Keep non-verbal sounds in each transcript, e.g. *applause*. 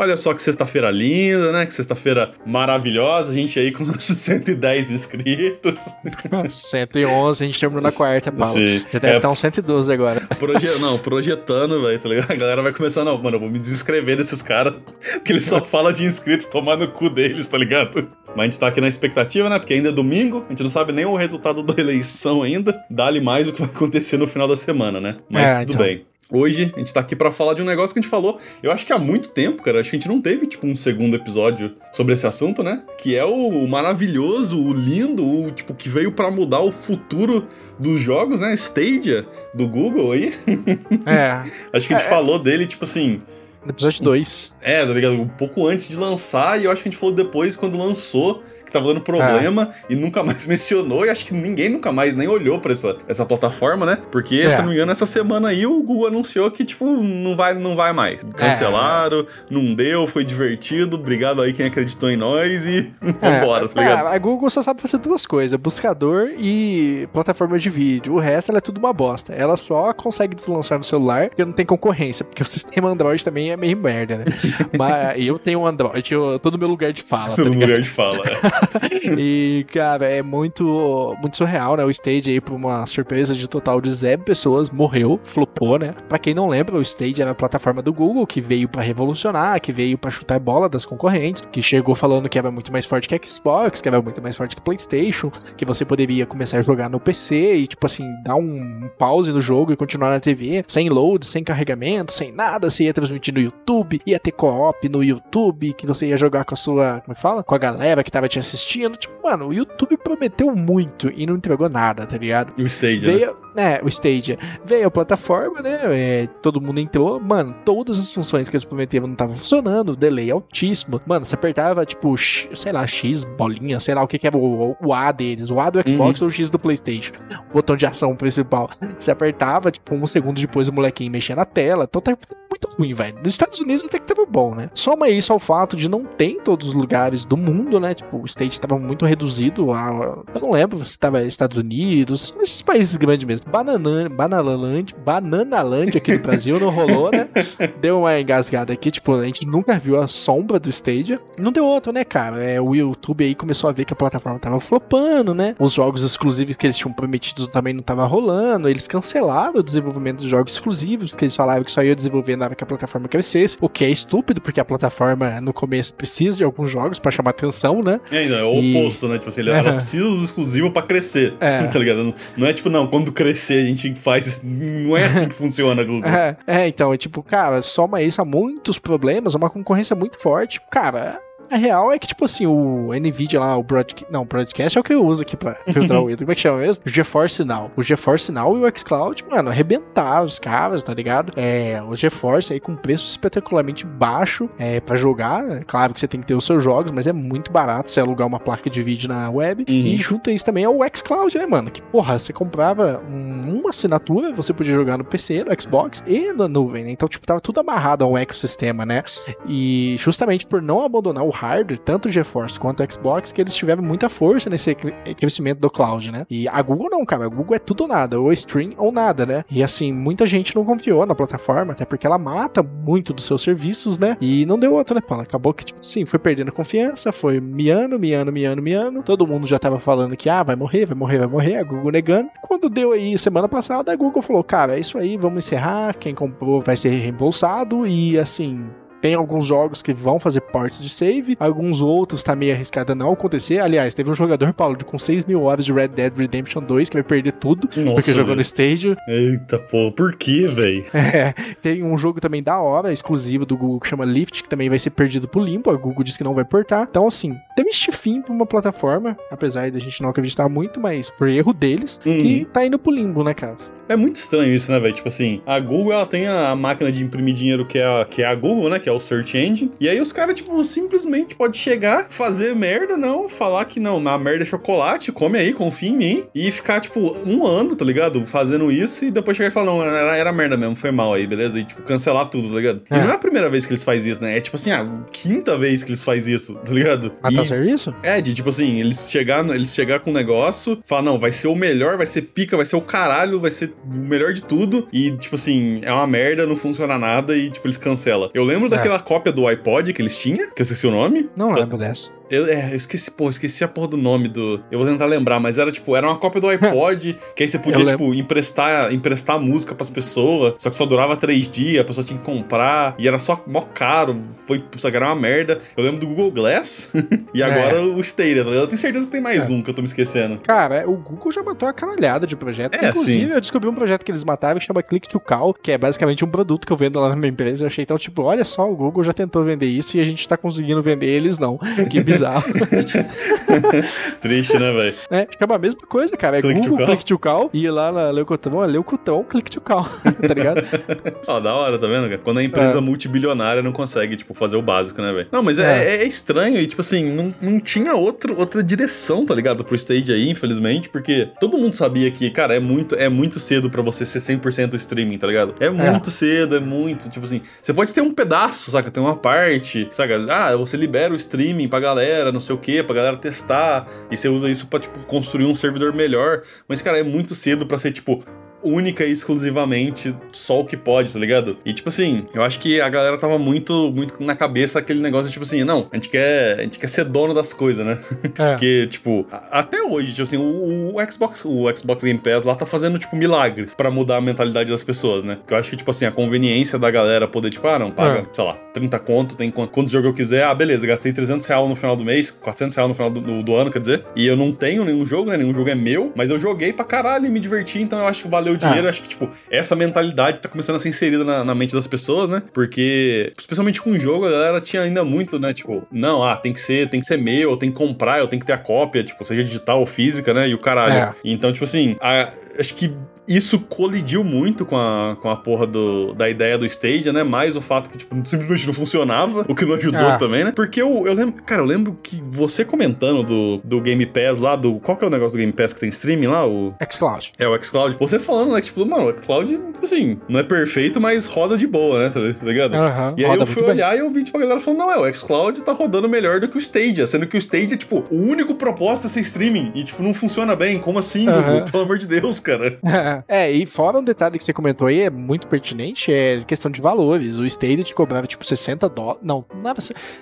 Olha só que sexta-feira linda, né? Que sexta-feira maravilhosa. A gente aí com *laughs* nossos 110 inscritos. *laughs* 111, a gente terminou na quarta, Paulo. Sim. Já deve é, estar uns 112 agora. *laughs* Proje não, projetando, velho, tá ligado? A galera vai começar, não, mano, eu vou me desinscrever desses caras. Porque eles só falam de inscrito, tomar no cu deles, tá ligado? Mas a gente tá aqui na expectativa, né? Porque ainda é domingo, a gente não sabe nem o resultado da eleição ainda. Dá-lhe mais o que vai acontecer no final da semana, né? Mas é, tudo então. bem. Hoje a gente tá aqui para falar de um negócio que a gente falou, eu acho que há muito tempo, cara. Acho que a gente não teve, tipo, um segundo episódio sobre esse assunto, né? Que é o maravilhoso, o lindo, o, tipo, que veio para mudar o futuro dos jogos, né? Stadia, do Google aí. É. *laughs* acho que a gente é, é. falou dele, tipo assim. No episódio 2. É, tá ligado? Um pouco antes de lançar, e eu acho que a gente falou depois, quando lançou que tava dando problema é. e nunca mais *laughs* mencionou, e acho que ninguém nunca mais nem olhou pra essa, essa plataforma, né? Porque, é. se não me engano, essa semana aí o Google anunciou que, tipo, não vai, não vai mais. Cancelaram, é. não deu, foi divertido, obrigado aí quem acreditou em nós e *laughs* vambora, tá ligado? É, a Google só sabe fazer duas coisas, buscador e plataforma de vídeo. O resto, ela é tudo uma bosta. Ela só consegue deslançar no celular porque não tem concorrência, porque o *laughs* sistema Android também é meio merda, né? Mas eu tenho um Android, eu tô no meu lugar de fala, tá No lugar de fala, é. *laughs* e, cara, é muito, muito surreal, né? O Stage aí, por uma surpresa de total de zero pessoas, morreu, flopou, né? Pra quem não lembra, o Stage era a plataforma do Google que veio para revolucionar, que veio para chutar bola das concorrentes, que chegou falando que era muito mais forte que Xbox, que era muito mais forte que PlayStation, que você poderia começar a jogar no PC e, tipo assim, dar um pause no jogo e continuar na TV, sem load, sem carregamento, sem nada. Você ia transmitir no YouTube, ia ter co-op no YouTube, que você ia jogar com a sua, como é que fala? Com a galera que tava te assistindo. Tipo, mano, o YouTube prometeu muito e não entregou nada, tá ligado? E o Stadia, Veio, né? É, o Stadia. Veio a plataforma, né? É, todo mundo entrou. Mano, todas as funções que eles prometeram não estavam funcionando. Delay altíssimo. Mano, você apertava, tipo, sei lá, X bolinha, sei lá o que, que era o, o, A deles. O A do Xbox uhum. ou o X do PlayStation. O botão de ação principal. Você apertava, tipo, um segundo depois o molequinho mexia na tela. Então tá muito ruim, velho. Nos Estados Unidos até que tava bom, né? Soma isso ao fato de não ter em todos os lugares do mundo, né? Tipo, o state tava muito reduzido. A, eu não lembro se tava Estados Unidos, esses países grandes mesmo. Banana, Bananaland, Bananaland aqui no Brasil não rolou, né? *laughs* Deu uma engasgada aqui, tipo, a gente nunca viu a sombra do Stadia. Não deu outro, né, cara? É, o YouTube aí começou a ver que a plataforma tava flopando, né? Os jogos exclusivos que eles tinham prometido também não tava rolando. Eles cancelaram o desenvolvimento dos jogos exclusivos, que eles falavam que só ia desenvolver na hora que a plataforma crescesse, o que é estúpido, porque a plataforma no começo precisa de alguns jogos para chamar atenção, né? É, não, é o e... oposto, né? Tipo assim, ela *laughs* precisa dos exclusivos pra crescer, é. *laughs* tá ligado? Não é tipo, não, quando crescer a gente faz. Não é assim que funciona, Google. É, é, então, é tipo, cara, soma isso a muitos problemas, uma concorrência muito forte. Cara, a real é que, tipo assim, o NVIDIA lá, o Broadcast. Não, o Broadcast é o que eu uso aqui pra *laughs* filtrar o Windows. Como é que chama mesmo? O GeForce Now. O GeForce Now e o xCloud, mano, arrebentaram os caras, tá ligado? É, o GeForce aí com preço espetacularmente baixo é, pra jogar. É claro que você tem que ter os seus jogos, mas é muito barato você alugar uma placa de vídeo na web. Uhum. E junto a isso também é o xCloud, né, mano? Que, porra, você comprava um, uma assinatura, você podia jogar no PC, no Xbox e na nuvem, né? Então, tipo, tava tudo amarrado ao ecossistema, né? E justamente por não abandonar o hardware, tanto o GeForce quanto o Xbox, que eles tiveram muita força nesse crescimento do cloud, né? E a Google não, cara. A Google é tudo ou nada, ou stream ou nada, né? E assim, muita gente não confiou na plataforma, até porque ela mata muito dos seus serviços, né? E não deu outra, né, Paulo? Acabou que, tipo assim, foi perdendo confiança, foi miando, miando, miando, miando. Todo mundo já tava falando que, ah, vai morrer, vai morrer, vai morrer. A Google negando. Quando deu aí semana passada, a Google falou, cara, é isso aí, vamos encerrar. Quem comprou vai ser reembolsado. E assim, tem alguns jogos que vão fazer ports de save, alguns outros tá meio arriscado a não acontecer. Aliás, teve um jogador, Paulo, com 6 mil horas de Red Dead Redemption 2 que vai perder tudo Nossa, porque jogou véio. no Stage. Eita, pô, por que, velho? *laughs* É, tem um jogo também da hora, exclusivo do Google, que chama Lift, que também vai ser perdido pro limbo. A Google disse que não vai portar. Então, assim, teve este fim pra uma plataforma, apesar da gente não acreditar muito, mas por erro deles, uhum. que tá indo pro limbo, né, cara? É muito estranho isso, né, velho? Tipo assim, a Google ela tem a máquina de imprimir dinheiro que é a, que é a Google, né? Que é o Search Engine. E aí os caras, tipo, simplesmente pode chegar, fazer merda, não, falar que não, na merda é chocolate, come aí, confia em mim. E ficar, tipo, um ano, tá ligado? Fazendo isso e depois chegar e falar, não, era, era merda mesmo, foi mal aí, beleza? E, tipo, cancelar tudo, tá ligado? É. E não é a primeira vez que eles fazem isso, né? É tipo assim, a quinta vez que eles fazem isso, tá ligado? Matar E- serviço? é, de tipo assim, eles chegar, eles chegar com um negócio, falar, não, vai ser o melhor, vai ser pica, vai ser o caralho, vai ser o melhor de tudo. E, tipo assim, é uma merda, não funciona nada e, tipo, eles cancelam. Eu lembro É. daquela cópia do iPod que eles tinham, que eu esqueci o nome. Não Sa- lembro dessa. Eu, é, eu esqueci, pô, esqueci a porra do nome do. Eu vou tentar lembrar, mas era tipo, era uma cópia do *laughs* iPod, que aí você podia, Eu tipo, emprestar, emprestar música pras pessoas, só que só durava três dias, a pessoa tinha que comprar, e era só mó caro, foi, só que era uma merda. Eu lembro do Google Glass, *laughs* e agora o Stadia, tá ligado? Eu tenho certeza que tem mais É. um que eu tô me esquecendo. Cara, o Google já matou a caralhada de projeto. É, Inclusive, sim. eu descobri um projeto que eles mataram que chama Click to Call, que é basicamente um produto que eu vendo lá na minha empresa. Eu achei então, tipo, olha só, o Google já tentou vender isso e a gente tá conseguindo vender eles não. Que bizarro. *laughs* Triste, né, velho? é, chama a mesma coisa, cara. É Click to Google Call? Click to Call e lá na Leucotão, é Leucotão Click to Call, *laughs* tá ligado? Ó, da hora, tá vendo, cara? Quando a empresa É. multibilionária não consegue, tipo, fazer o básico, né, velho? Não, mas é, É. é- é estranho e, tipo assim, não, não tinha outro, outra direção, tá ligado? Pro stage aí, infelizmente, porque todo mundo sabia que, cara, é muito, é muito cedo pra você ser 100% streaming, tá ligado? É muito cedo, é muito, tipo assim, você pode ter um pedaço, saca? Tem uma parte, saca? Ah, você libera o streaming pra galera, não sei o que, pra galera testar, e você usa isso pra, tipo, construir um servidor melhor, mas, cara, é muito cedo pra ser, tipo, única e exclusivamente só o que pode, tá ligado? E tipo assim, eu acho que a galera tava muito muito na cabeça aquele negócio tipo assim, não, a gente quer, a gente quer ser dono das coisas, né? *laughs* É. Porque tipo, a- até hoje, tipo assim, o, o Xbox, o Xbox Game Pass lá tá fazendo tipo milagres pra mudar a mentalidade das pessoas, né? Que eu acho que tipo assim, a conveniência da galera poder tipo, ah, não, paga, É. sei lá, 30 conto, tem quanto, quantos jogos eu quiser. Ah, beleza, gastei 300 reais no final do mês, 400 reais no final do, do- do ano, quer dizer. E eu não tenho nenhum jogo, né? Nenhum jogo é meu, mas eu joguei pra caralho e me diverti, então eu acho que valeu o dinheiro. Ah. Acho que, tipo, essa mentalidade tá começando a ser inserida na, na mente das pessoas, né? Porque, especialmente com o jogo, a galera tinha ainda muito, né? Tipo, não, ah, tem que ser, tem que ser meu, eu tenho que comprar, eu tenho que ter a cópia, tipo, seja digital ou física, né? E o caralho. É. Então, tipo assim, a- acho que isso colidiu muito com a, com a porra do, da ideia do Stadia, né? Mais o fato que, tipo, simplesmente não funcionava, o que não ajudou Ah. também, né? Porque eu, eu lembro, cara, eu lembro que você comentando do, do Game Pass lá, do. Qual que é o negócio do Game Pass que tem streaming lá? O. xCloud. É, o xCloud. Você falando, né, tipo, mano, o xCloud, assim, não é perfeito, mas roda de boa, né? Tá, tá ligado? Aham, E aí eu fui muito bem. olhar e eu vi, tipo, a galera falando, não, é, o xCloud tá rodando melhor do que o Stadia, sendo que o Stadia, tipo, o único propósito é ser streaming e, tipo, não funciona bem. Como assim, Aham. Google? Pelo amor de Deus, cara. *laughs* É, e fora um detalhe que você comentou aí, é muito pertinente, é questão de valores. O Stadia te cobrava tipo 60 dólares. Não, não era,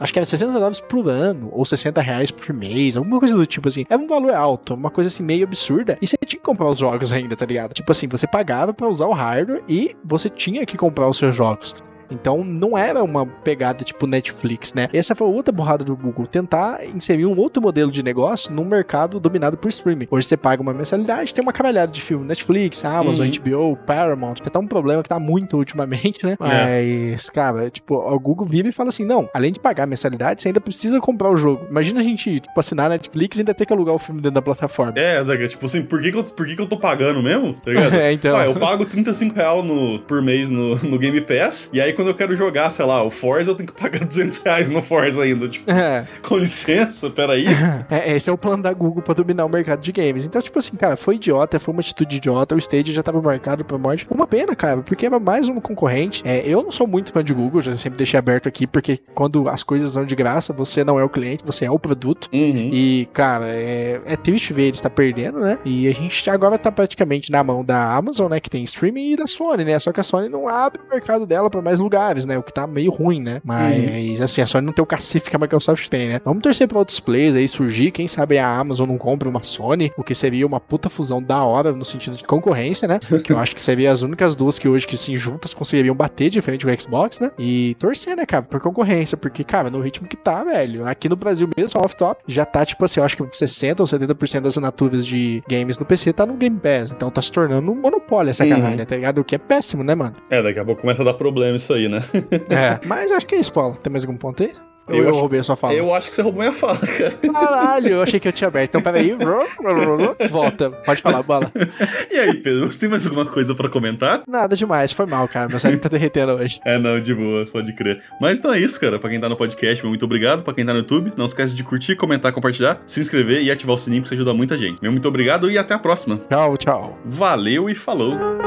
acho que era 60 dólares por ano, ou 60 reais por mês, alguma coisa do tipo assim. Era um valor alto, uma coisa assim meio absurda. E você tinha que comprar os jogos ainda, tá ligado? Tipo assim, você pagava pra usar o hardware e você tinha que comprar os seus jogos. Então não era uma pegada tipo Netflix, né? Essa foi outra borrada do Google, tentar inserir um outro modelo de negócio num mercado dominado por streaming. Hoje você paga uma mensalidade, tem uma caralhada de filme, Netflix, Amazon, Uhum. HBO, Paramount, que tá um problema que tá muito ultimamente, né? Mas, cara, tipo, o Google vive e fala assim, não, além de pagar a mensalidade, você ainda precisa comprar o jogo. Imagina a gente, tipo, assinar a Netflix e ainda ter que alugar o filme dentro da plataforma. É, Zaga, tipo assim, por que, que, eu, por que, que eu tô pagando mesmo? Tá ligado? *laughs* É, então. Ah, eu pago 35 reais no, por mês no, no Game Pass, e aí quando eu quero jogar, sei lá, o Forza, eu tenho que pagar *laughs* 200 reais no Forza ainda. Tipo, É. com licença, peraí. *laughs* É, esse é o plano da Google pra dominar o mercado de games. Então, tipo assim, cara, foi idiota, foi uma atitude idiota. O Stadia já tava marcado pra morte. Uma pena, cara, porque era mais um concorrente. É, eu não sou muito fã de Google, já sempre deixei aberto aqui, porque quando as coisas são de graça, você não é o cliente, você é o produto. Uhum. E, cara, é, é triste ver eles estar perdendo, né? E a gente agora tá praticamente na mão da Amazon, né? Que tem streaming, e da Sony, né? Só que a Sony não abre o mercado dela pra mais lugares, né? O que tá meio ruim, né? Mas, assim, a Sony não tem o cacife que a Microsoft tem, né? Vamos torcer pra outros players aí surgir. Quem sabe a Amazon não compra uma Sony, o que seria uma puta fusão da hora no sentido de concorrência, né? *laughs* que eu acho que seria as únicas duas que hoje que, assim, juntas conseguiriam bater de frente com o Xbox, né? E torcer, né, cara, por concorrência. Porque, cara, no ritmo que tá, velho. Aqui no Brasil mesmo, só off-top, já tá, tipo assim, eu acho que 60% ou 70% das assinaturas de games no PC tá no Game Pass. Então tá se tornando um monopólio essa Uhum. caralho, tá ligado? O que é péssimo, né, mano? É, daqui a pouco começa a dar problema isso aí, né? É. *laughs* Mas acho que é isso, Paulo. Tem mais algum ponto aí? Eu, Eu eu acho- roubei a sua fala. Eu acho que você roubou minha fala, cara. Caralho, eu achei que eu tinha aberto. Então, peraí. *laughs* Volta. Pode falar, bola. E aí, Pedro, você tem mais alguma coisa pra comentar? Nada demais, foi mal, cara. Meu cérebro tá derretendo hoje. É, não, de boa, só de crer. Mas então é isso, cara. Pra quem tá no podcast, muito obrigado. Pra quem tá no YouTube, não esquece de curtir, comentar, compartilhar, se inscrever e ativar o sininho, que isso ajuda muita gente. Meu muito obrigado e até a próxima. Tchau, tchau. Valeu e falou!